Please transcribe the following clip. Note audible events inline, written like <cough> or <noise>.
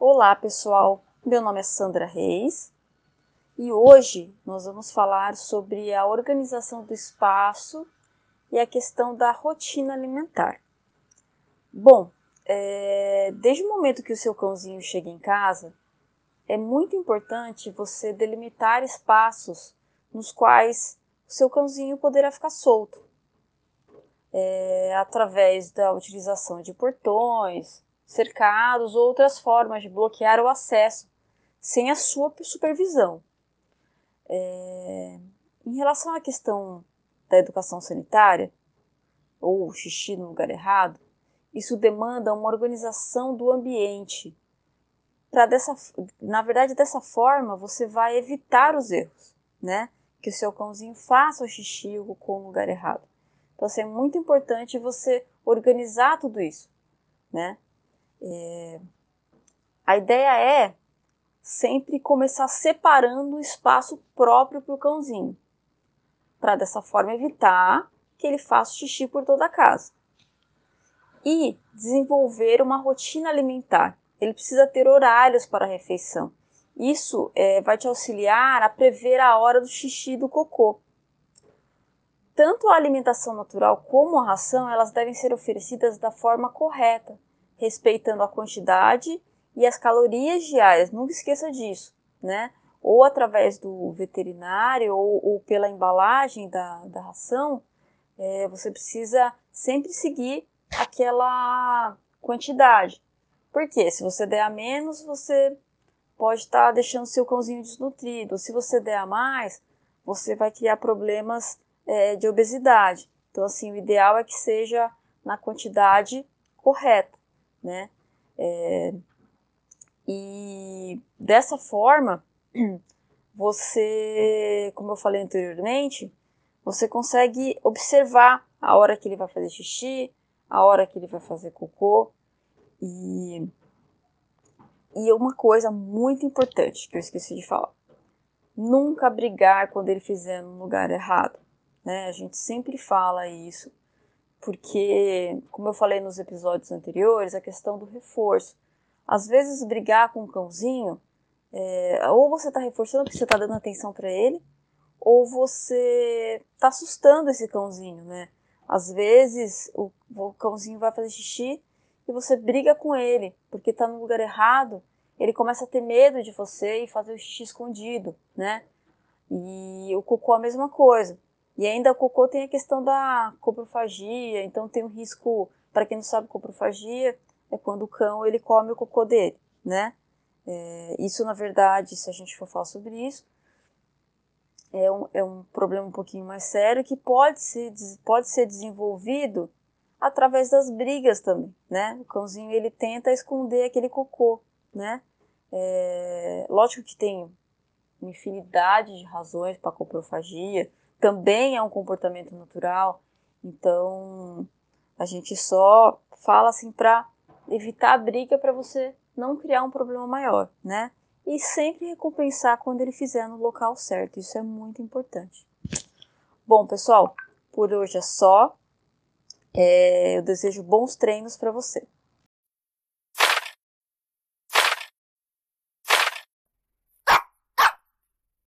Olá pessoal, meu nome é Sandra Reis e hoje nós vamos falar sobre a organização do espaço e a questão da rotina alimentar. Bom, é, desde o momento que o seu cãozinho chega em casa, é muito importante você delimitar espaços nos quais o seu cãozinho poderá ficar solto. É, através da utilização de portões, cercados ou outras formas de bloquear o acesso sem a sua supervisão. É, em relação à questão da educação sanitária, ou xixi no lugar errado, isso demanda uma organização do ambiente. Para dessa, na verdade, dessa forma você vai evitar os erros, né? Que o seu cãozinho faça o xixi ou o cocô no lugar errado. Então, assim, é muito importante você organizar tudo isso, né? É, a ideia é sempre começar separando o espaço próprio para o cãozinho, para dessa forma evitar que ele faça xixi por toda a casa. E desenvolver uma rotina alimentar. Ele precisa ter horários para a refeição. Isso é, vai te auxiliar a prever a hora do xixi e do cocô. Tanto a alimentação natural como a ração, elas devem ser oferecidas da forma correta, respeitando a quantidade e as calorias diárias. Nunca esqueça disso, né? Ou através do veterinário ou, ou pela embalagem da, da ração, é, você precisa sempre seguir aquela quantidade. Porque se você der a menos, você pode estar tá deixando seu cãozinho desnutrido. Se você der a mais, você vai criar problemas é, de obesidade. Então, assim, o ideal é que seja na quantidade correta né? É, e dessa forma, <clears throat> você, como eu falei anteriormente, você consegue observar a hora que ele vai fazer xixi, a hora que ele vai fazer cocô. E, e uma coisa muito importante que eu esqueci de falar: nunca brigar quando ele fizer no lugar errado. Né? A gente sempre fala isso porque, como eu falei nos episódios anteriores, a questão do reforço. Às vezes, brigar com um cãozinho, é, ou você está reforçando porque você está dando atenção para ele, ou você está assustando esse cãozinho, né? Às vezes, o, o cãozinho vai fazer xixi e você briga com ele porque está no lugar errado, ele começa a ter medo de você e fazer o xixi escondido, né? E o cocô a mesma coisa. E ainda o cocô tem a questão da coprofagia, então tem um risco, para quem não sabe, coprofagia é quando o cão ele come o cocô dele, né? É, isso, na verdade, se a gente for falar sobre isso, é um, é um problema um pouquinho mais sério que pode ser, pode ser desenvolvido através das brigas também, né? O cãozinho ele tenta esconder aquele cocô, né? É, lógico que tem uma infinidade de razões para coprofagia, também é um comportamento natural. Então, a gente só fala assim para evitar a briga para você não criar um problema maior, né? E sempre recompensar quando ele fizer no local certo. Isso é muito importante. Bom, pessoal, por hoje é só. É, eu desejo bons treinos para você.